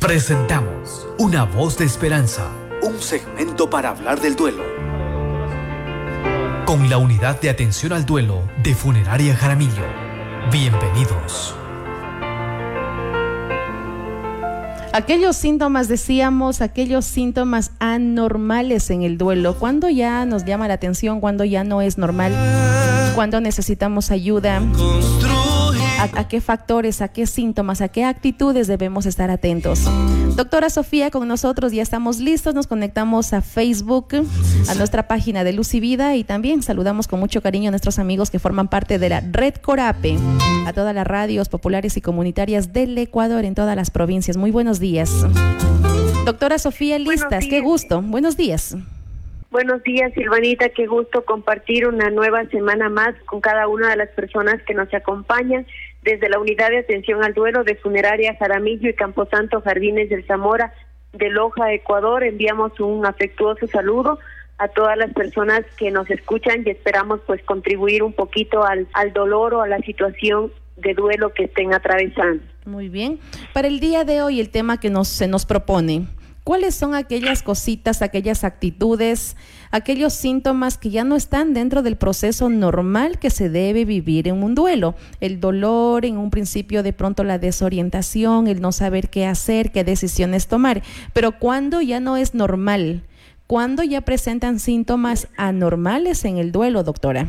Presentamos Una voz de esperanza, un segmento para hablar del duelo. Con la unidad de atención al duelo de Funeraria Jaramillo. Bienvenidos. Aquellos síntomas, decíamos, aquellos síntomas anormales en el duelo, cuando ya nos llama la atención, cuando ya no es normal, cuando necesitamos ayuda a, qué factores, a qué síntomas, a qué actitudes debemos estar atentos. Doctora Sofía, con nosotros ya estamos listos, nos conectamos a Facebook, a nuestra página de Luz y Vida y también saludamos con mucho cariño a nuestros amigos que forman parte de la Red Corape, a todas las radios populares y comunitarias del Ecuador en todas las provincias. Muy buenos días. Doctora Sofía Listas, qué gusto. Buenos días. Buenos días, Silvanita. Qué gusto compartir una nueva semana más con cada una de las personas que nos acompañan desde la Unidad de Atención al Duelo de Funeraria Jaramillo y Camposanto Jardines del Zamora de Loja, Ecuador. Enviamos un afectuoso saludo a todas las personas que nos escuchan y esperamos pues contribuir un poquito al, al dolor o a la situación de duelo que estén atravesando. Muy bien. Para el día de hoy el tema que nos, se nos propone, ¿Cuáles son aquellas cositas, aquellas actitudes, aquellos síntomas que ya no están dentro del proceso normal que se debe vivir en un duelo? El dolor, en un principio de pronto la desorientación, el no saber qué hacer, qué decisiones tomar. Pero cuando ya no es normal, ¿cuándo ya presentan síntomas anormales en el duelo, doctora?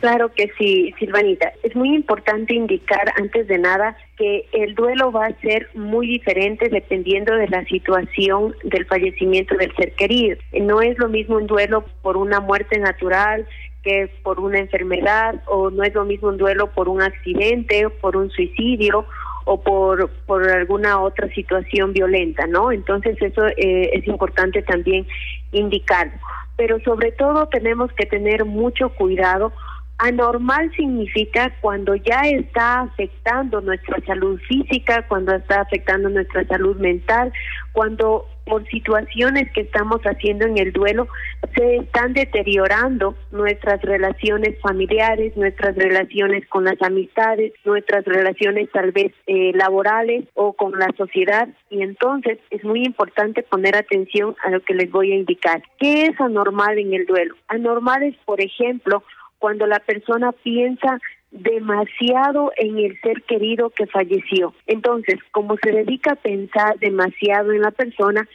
Claro que sí, Silvanita. Es muy importante indicar antes de nada que el duelo va a ser muy diferente dependiendo de la situación del fallecimiento del ser querido. No es lo mismo un duelo por una muerte natural que por una enfermedad o no es lo mismo un duelo por un accidente, por un suicidio o por, por alguna otra situación violenta, ¿no? Entonces eso eh, es importante también indicar. Pero sobre todo tenemos que tener mucho cuidado Anormal significa cuando ya está afectando nuestra salud física, cuando está afectando nuestra salud mental, cuando por situaciones que estamos haciendo en el duelo se están deteriorando nuestras relaciones familiares, nuestras relaciones con las amistades, nuestras relaciones tal vez eh, laborales o con la sociedad y entonces es muy importante poner atención a lo que les voy a indicar. ¿Qué es anormal en el duelo? Anormal es, por ejemplo, cuando la persona piensa demasiado en el ser querido que falleció. Entonces, como se dedica a pensar demasiado en la persona,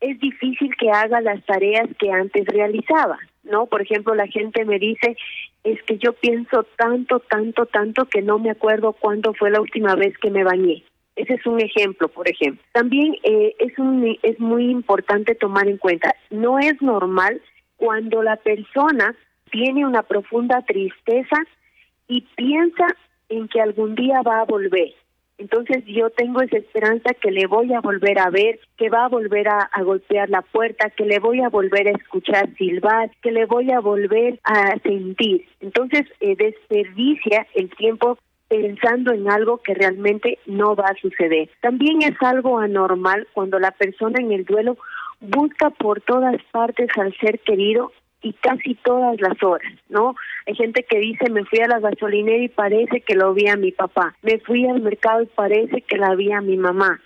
es difícil que haga las tareas que antes realizaba, ¿no? Por ejemplo, la gente me dice, es que yo pienso tanto, tanto, tanto que no me acuerdo cuándo fue la última vez que me bañé. Ese es un ejemplo, por ejemplo. También eh, es, un, es muy importante tomar en cuenta, no es normal cuando la persona tiene una profunda tristeza y piensa en que algún día va a volver. Entonces yo tengo esa esperanza que le voy a volver a ver, que va a volver a, golpear la puerta, que le voy a volver a escuchar silbar, que le voy a volver a sentir. Entonces eh, desperdicia el tiempo pensando en algo que realmente no va a suceder. También es algo anormal cuando la persona en el duelo busca por todas partes al ser querido y casi todas las horas, ¿no? Hay gente que dice, me fui a la gasolinera y parece que lo vi a mi papá, me fui al mercado y parece que la vi a mi mamá.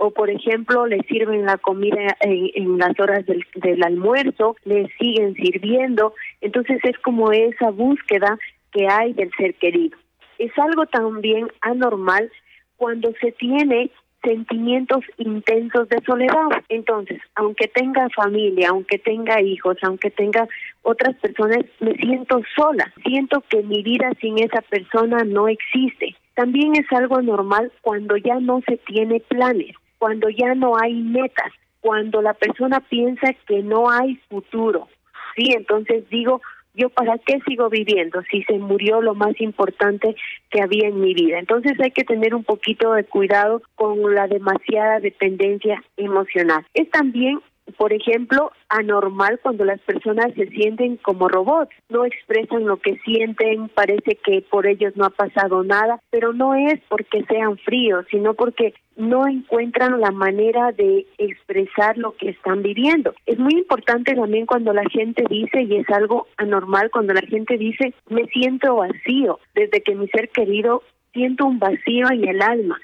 O, por ejemplo, le sirven la comida en, las horas del, del almuerzo, le siguen sirviendo. Entonces es como esa búsqueda que hay del ser querido. Es algo también anormal cuando se tiene sentimientos intensos de soledad. Entonces, aunque tenga familia, aunque tenga hijos, aunque tenga otras personas, me siento sola. Siento que mi vida sin esa persona no existe. También es algo normal cuando ya no se tiene planes, cuando ya no hay metas, cuando la persona piensa que no hay futuro. Sí, entonces digo, yo para qué sigo viviendo si se murió lo más importante que había en mi vida. Entonces hay que tener un poquito de cuidado con la demasiada dependencia emocional. Es también por ejemplo, anormal cuando las personas se sienten como robots, no expresan lo que sienten, parece que por ellos no ha pasado nada, pero no es porque sean fríos, sino porque no encuentran la manera de expresar lo que están viviendo. Es muy importante también cuando la gente dice, y es algo anormal, cuando la gente dice, me siento vacío, desde que mi ser querido siento un vacío en el alma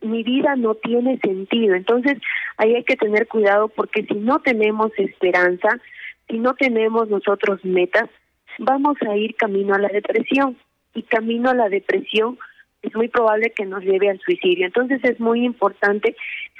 mi vida no tiene sentido. Entonces, ahí hay que tener cuidado porque si no tenemos esperanza, si no tenemos nosotros metas, vamos a ir camino a la depresión. Y camino a la depresión es muy probable que nos lleve al suicidio. Entonces es muy importante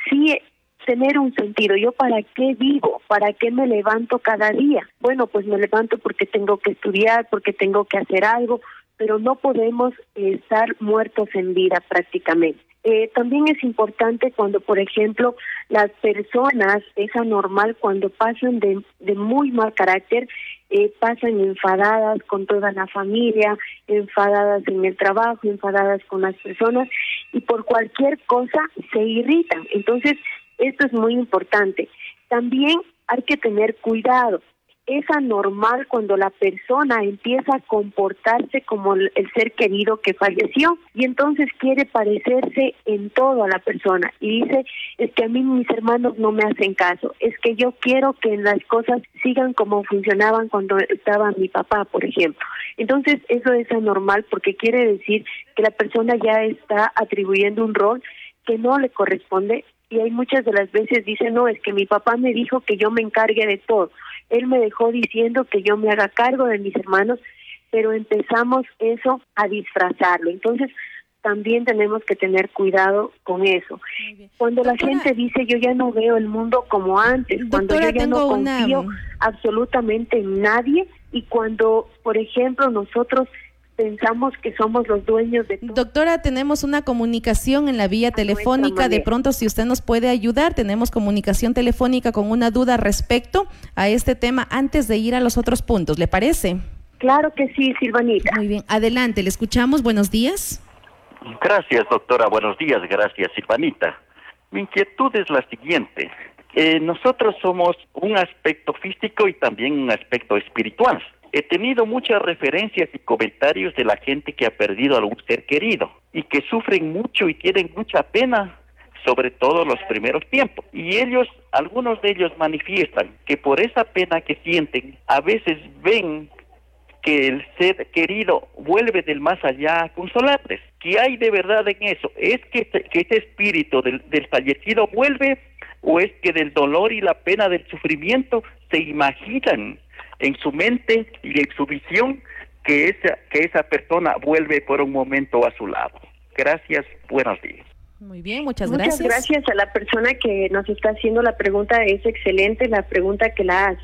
sí tener un sentido. ¿Yo para qué vivo? ¿Para qué me levanto cada día? Bueno, pues me levanto porque tengo que estudiar, porque tengo que hacer algo, pero no podemos estar muertos en vida prácticamente. Eh, también es importante cuando, por ejemplo, las personas, es anormal cuando pasan de, de muy mal carácter, eh, pasan enfadadas con toda la familia, enfadadas en el trabajo, enfadadas con las personas y por cualquier cosa se irritan. Entonces, esto es muy importante. También hay que tener cuidado. Es anormal cuando la persona empieza a comportarse como el, ser querido que falleció y entonces quiere parecerse en todo a la persona y dice, es que a mí mis hermanos no me hacen caso, es que yo quiero que las cosas sigan como funcionaban cuando estaba mi papá, por ejemplo. Entonces eso es anormal porque quiere decir que la persona ya está atribuyendo un rol que no le corresponde y hay muchas de las veces dicen, no, es que mi papá me dijo que yo me encargue de todo. Él me dejó diciendo que yo me haga cargo de mis hermanos, pero empezamos eso a disfrazarlo. Entonces, también tenemos que tener cuidado con eso. Cuando la gente dice yo ya no veo el mundo como antes, cuando yo ya no confío absolutamente en nadie y cuando, por ejemplo, nosotros pensamos que somos los dueños de todo. Doctora, tenemos una comunicación en la vía telefónica. De pronto, si usted nos puede ayudar, tenemos comunicación telefónica con una duda respecto a este tema antes de ir a los otros puntos. ¿Le parece? Claro que sí, Silvanita. Muy bien. Adelante, le escuchamos. Buenos días. Gracias, doctora. Buenos días. Gracias, Silvanita. Mi inquietud es la siguiente. Eh, nosotros somos un aspecto físico y también un aspecto espiritual. He tenido muchas referencias y comentarios de la gente que ha perdido a algún ser querido y que sufren mucho y tienen mucha pena, sobre todo los primeros tiempos. Y ellos, algunos de ellos manifiestan que por esa pena que sienten, a veces ven que el ser querido vuelve del más allá a consolarles. ¿Qué hay de verdad en eso? ¿Es que, que ese espíritu del, del fallecido vuelve o es que del dolor y la pena del sufrimiento se imaginan en su mente y en su visión que esa, que esa persona vuelve por un momento a su lado. Gracias, buenos días. Muy bien, muchas gracias. Muchas gracias a la persona que nos está haciendo la pregunta. Es excelente la pregunta que la hace.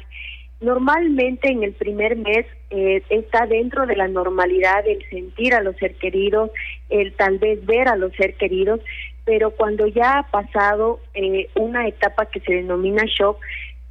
Normalmente en el primer mes eh, está dentro de la normalidad el sentir a los ser queridos, el tal vez ver a los ser queridos, pero cuando ya ha pasado eh, una etapa que se denomina shock,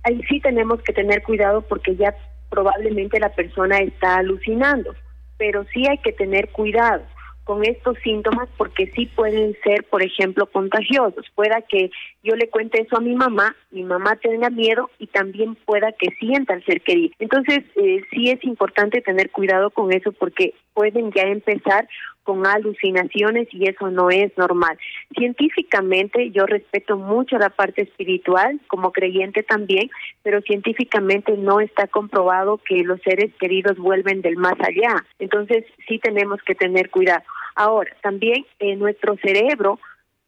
ahí sí tenemos que tener cuidado porque ya probablemente la persona está alucinando, pero sí hay que tener cuidado con estos síntomas porque sí pueden ser, por ejemplo, contagiosos. Pueda que yo le cuente eso a mi mamá, mi mamá tenga miedo y también pueda que sienta el ser querido. Entonces, eh, sí es importante tener cuidado con eso porque pueden ya empezar con alucinaciones y eso no es normal. Científicamente yo respeto mucho la parte espiritual, como creyente también, pero científicamente no está comprobado que los seres queridos vuelven del más allá. Entonces sí tenemos que tener cuidado. Ahora, también en nuestro cerebro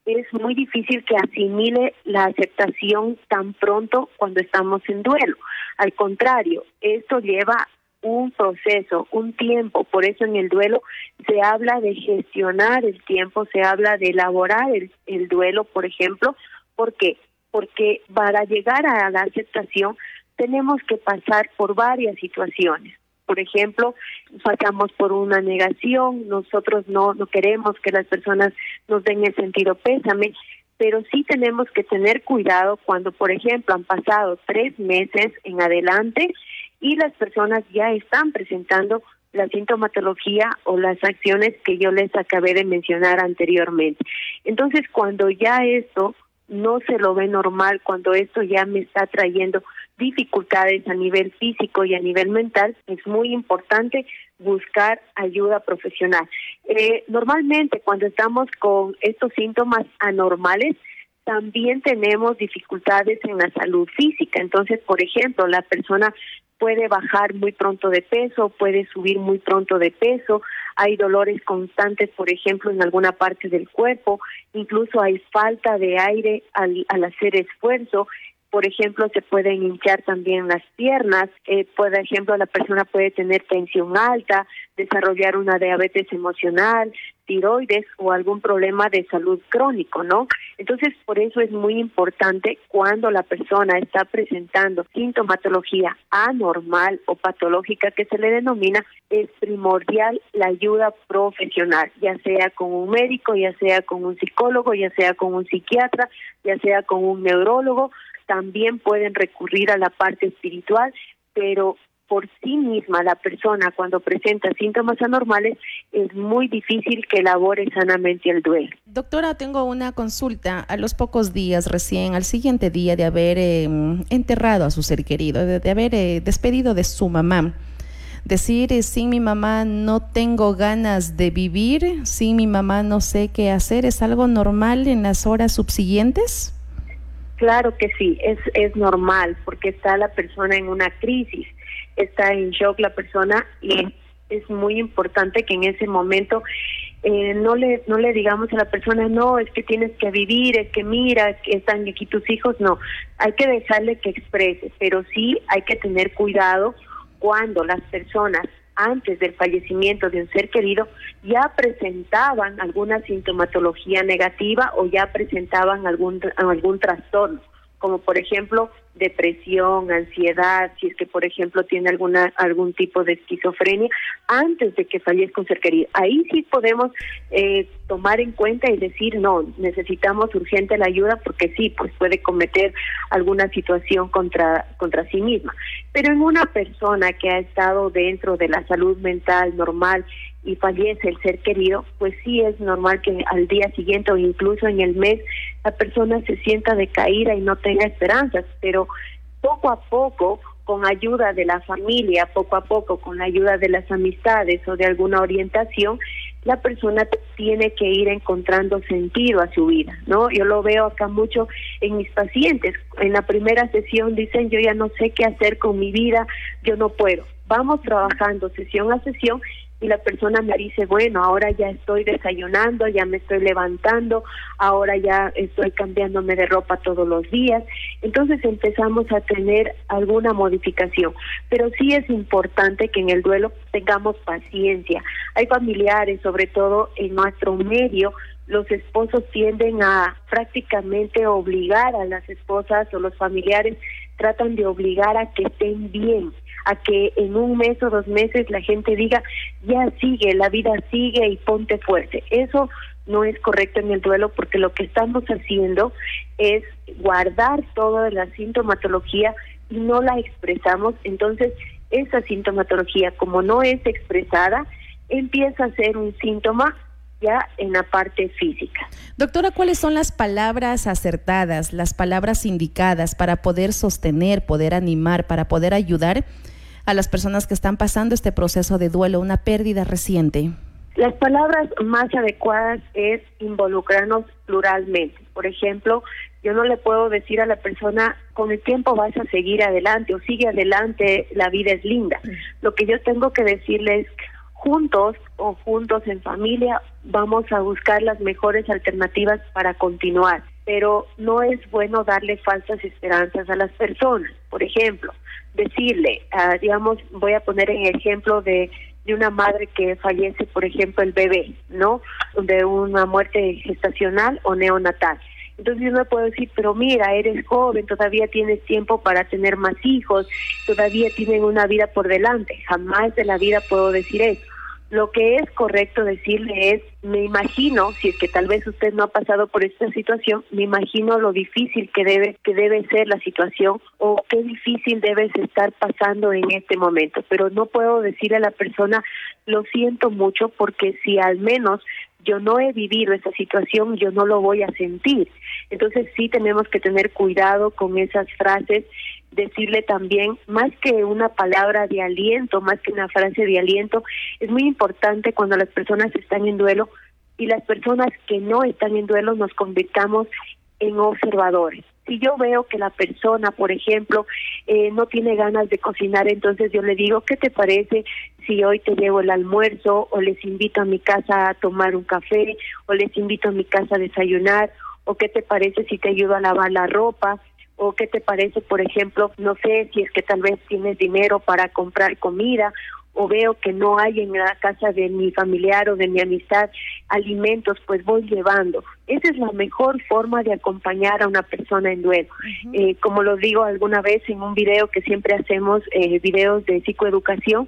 es muy difícil que asimile la aceptación tan pronto cuando estamos en duelo. Al contrario, esto lleva un proceso, un tiempo. Por eso en el duelo se habla de gestionar el tiempo, se habla de elaborar el, el duelo, por ejemplo. ¿Por qué? Porque para llegar a la aceptación tenemos que pasar por varias situaciones. Por ejemplo, pasamos por una negación, nosotros no, no queremos que las personas nos den el sentido pésame, pero sí tenemos que tener cuidado cuando, por ejemplo, han pasado tres meses en adelante y las personas ya están presentando la sintomatología o las acciones que yo les acabé de mencionar anteriormente. Entonces, cuando ya esto no se lo ve normal, cuando esto ya me está trayendo dificultades a nivel físico y a nivel mental, es muy importante buscar ayuda profesional. Eh, normalmente cuando estamos con estos síntomas anormales, también tenemos dificultades en la salud física. Entonces, por ejemplo, la persona puede bajar muy pronto de peso, puede subir muy pronto de peso, hay dolores constantes, por ejemplo, en alguna parte del cuerpo, incluso hay falta de aire al, al hacer esfuerzo, por ejemplo, se pueden hinchar también las piernas, eh, por ejemplo, la persona puede tener tensión alta, desarrollar una diabetes emocional, tiroides o algún problema de salud crónico, ¿no? Entonces, por eso es muy importante cuando la persona está presentando sintomatología anormal o patológica que se le denomina, es primordial la ayuda profesional, ya sea con un médico, ya sea con un psicólogo, ya sea con un psiquiatra, ya sea con un neurólogo, también pueden recurrir a la parte espiritual, pero por sí misma la persona cuando presenta síntomas anormales es muy difícil que elabore sanamente el duelo. Doctora, tengo una consulta. A los pocos días recién, al siguiente día de haber em, enterrado a su ser querido, de, haber eh, despedido de su mamá, decir eh, sin mi mamá no tengo ganas de vivir, sin mi mamá no sé qué hacer, ¿es algo normal en las horas subsiguientes? Claro que sí, es, es normal porque está la persona en una crisis, está en shock la persona y es muy importante que en ese momento eh, no le no le digamos a la persona no es que tienes que vivir es que mira que están aquí tus hijos no hay que dejarle que exprese pero sí hay que tener cuidado cuando las personas antes del fallecimiento de un ser querido ya presentaban alguna sintomatología negativa o ya presentaban algún algún trastorno como por ejemplo depresión, ansiedad, si es que por ejemplo tiene alguna algún tipo de esquizofrenia antes de que fallezca un ser querido. Ahí sí podemos eh, tomar en cuenta y decir no, necesitamos urgente la ayuda porque sí, pues puede cometer alguna situación contra contra sí misma. Pero en una persona que ha estado dentro de la salud mental normal y fallece el ser querido, pues sí es normal que al día siguiente o incluso en el mes la persona se sienta decaída y no tenga esperanzas, pero poco a poco, con ayuda de la familia, poco a poco, con la ayuda de las amistades o de alguna orientación, la persona tiene que ir encontrando sentido a su vida, ¿no? Yo lo veo acá mucho en mis pacientes. En la primera sesión dicen, yo ya no sé qué hacer con mi vida, yo no puedo. Vamos trabajando sesión a sesión y la persona me dice, bueno, ahora ya estoy desayunando, ya me estoy levantando, ahora ya estoy cambiándome de ropa todos los días. Entonces empezamos a tener alguna modificación, pero sí es importante que en el duelo tengamos paciencia. Hay familiares, sobre todo en nuestro medio, los esposos tienden a prácticamente obligar a las esposas o los familiares tratan de obligar a que estén bien a que en un mes o dos meses la gente diga, ya sigue, la vida sigue y ponte fuerte. Eso no es correcto en el duelo porque lo que estamos haciendo es guardar toda la sintomatología y no la expresamos. Entonces, esa sintomatología, como no es expresada, empieza a ser un síntoma ya en la parte física. Doctora, ¿cuáles son las palabras acertadas, las palabras indicadas para poder sostener, poder animar, para poder ayudar a las personas que están pasando este proceso de duelo, una pérdida reciente? Las palabras más adecuadas es involucrarnos pluralmente. Por ejemplo, yo no le puedo decir a la persona, con el tiempo vas a seguir adelante o sigue adelante, la vida es linda. Lo que yo tengo que decirle es, juntos o juntos en familia, vamos a buscar las mejores alternativas para continuar. Pero no es bueno darle falsas esperanzas a las personas. Por ejemplo, decirle, ah, digamos, voy a poner en ejemplo de, de una madre que fallece, por ejemplo, el bebé, ¿no? De una muerte gestacional o neonatal. Entonces yo no puedo decir, pero mira, eres joven, todavía tienes tiempo para tener más hijos, todavía tienen una vida por delante. Jamás de la vida puedo decir eso. Lo que es correcto decirle es, me imagino, si es que tal vez usted no ha pasado por esta situación, me imagino lo difícil que debe que debe ser la situación o qué difícil debes estar pasando en este momento, pero no puedo decirle a la persona, lo siento mucho porque si al menos yo no he vivido esa situación, yo no lo voy a sentir. Entonces sí tenemos que tener cuidado con esas frases, decirle también, más que una palabra de aliento, más que una frase de aliento, es muy importante cuando las personas están en duelo y las personas que no están en duelo nos convirtamos en observadores. Si yo veo que la persona, por ejemplo, eh, no tiene ganas de cocinar, entonces yo le digo, ¿qué te parece si hoy te llevo el almuerzo o les invito a mi casa a tomar un café o les invito a mi casa a desayunar o qué te parece si te ayudo a lavar la ropa o qué te parece, por ejemplo, no sé si es que tal vez tienes dinero para comprar comida o veo que no hay en la casa de mi familiar o de mi amistad alimentos, pues voy llevando. Esa es la mejor forma de acompañar a una persona en duelo. eh, como lo digo alguna vez en un video que siempre hacemos, eh, videos de psicoeducación,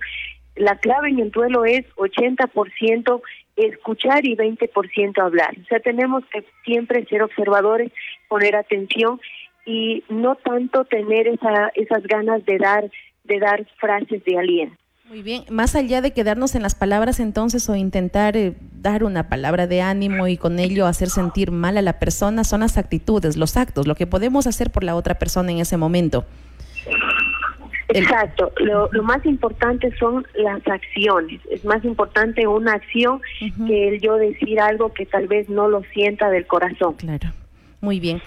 la clave en el duelo es 80% escuchar y 20% hablar. O sea, tenemos que siempre ser observadores, poner atención y no tanto tener esa, esas ganas de dar, de dar frases de aliento. Muy bien, más allá de quedarnos en las palabras entonces o intentar eh, dar una palabra de ánimo y con ello hacer sentir mal a la persona, son las actitudes, los actos, lo que podemos hacer por la otra persona en ese momento. Exacto, lo, lo, más importante son las acciones, es más importante una acción que el yo decir algo que tal vez no lo sienta del corazón. Claro, muy bien.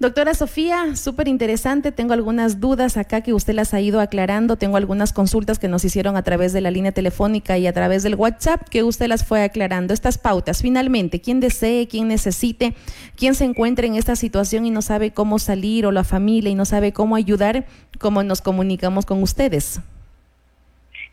Doctora Sofía, súper interesante. Tengo algunas dudas acá que usted las ha ido aclarando. Tengo algunas consultas que nos hicieron a través de la línea telefónica y a través del WhatsApp que usted las fue aclarando. Estas pautas, finalmente, quien desee, quien necesite, quien se encuentre en esta situación y no sabe cómo salir o la familia y no sabe cómo ayudar, ¿cómo nos comunicamos con ustedes?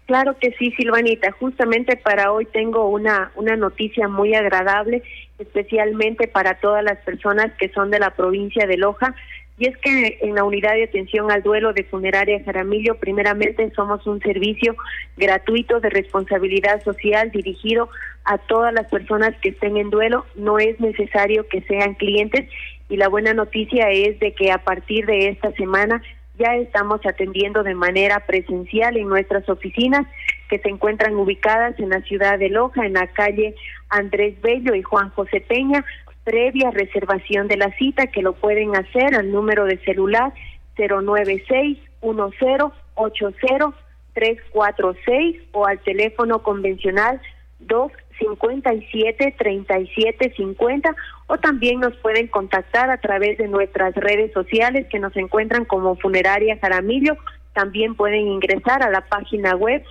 Claro que sí, Silvanita. Justamente para hoy tengo una, una noticia muy agradable, especialmente para todas las personas que son de la provincia de Loja. Y es que en la unidad de atención al duelo de Funeraria Jaramillo, primeramente somos un servicio gratuito de responsabilidad social dirigido a todas las personas que estén en duelo. No es necesario que sean clientes y la buena noticia es de que a partir de esta semana ya estamos atendiendo de manera presencial en nuestras oficinas que se encuentran ubicadas en la ciudad de Loja, en la calle Andrés Bello y Juan José Peña, previa reservación de la cita que lo pueden hacer al número de celular 096 1080 346 o al teléfono convencional 257 3750 o también nos pueden contactar a través de nuestras redes sociales que nos encuentran como Funeraria Jaramillo. También pueden ingresar a la página web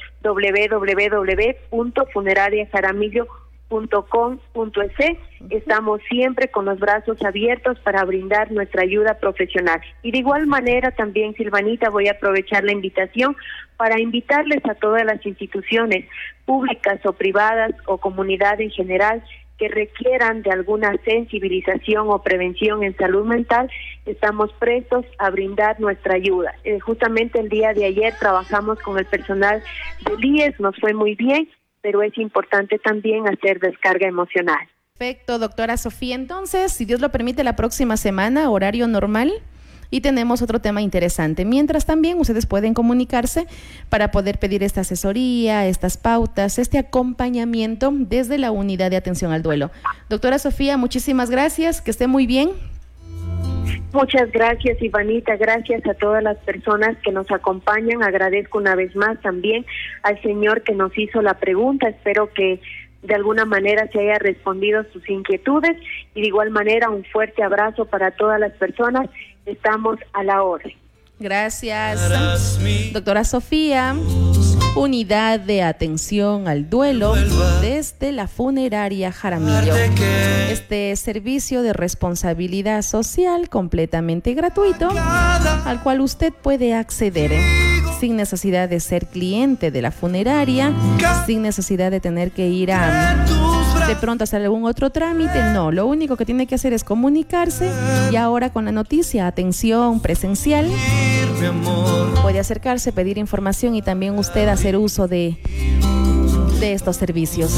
www.funerariajaramillo.com.es. Estamos siempre con los brazos abiertos para brindar nuestra ayuda profesional. Y de igual manera también, Silvanita, voy a aprovechar la invitación para invitarles a todas las instituciones públicas o privadas o comunidad en general que requieran de alguna sensibilización o prevención en salud mental, estamos prestos a brindar nuestra ayuda. Eh, justamente el día de ayer trabajamos con el personal del IES, nos fue muy bien, pero es importante también hacer descarga emocional. Perfecto, doctora Sofía. Entonces, si Dios lo permite, la próxima semana, horario normal. Y tenemos otro tema interesante. Mientras también ustedes pueden comunicarse para poder pedir esta asesoría, estas pautas, este acompañamiento desde la unidad de atención al duelo. Doctora Sofía, muchísimas gracias, que esté muy bien. Muchas gracias, Ivanita. Gracias a todas las personas que nos acompañan. Agradezco una vez más también al señor que nos hizo la pregunta. Espero que de alguna manera se haya respondido sus inquietudes y de igual manera un fuerte abrazo para todas las personas estamos a la orden. Gracias. Doctora Sofía, unidad de atención al duelo desde la funeraria Jaramillo. Este servicio de responsabilidad social completamente gratuito al cual usted puede acceder sin necesidad de ser cliente de la funeraria, sin necesidad de tener que ir a de pronto hacer algún otro trámite. No, lo único que tiene que hacer es comunicarse y ahora con la noticia, atención presencial, puede acercarse, pedir información y también usted hacer uso de, de estos servicios.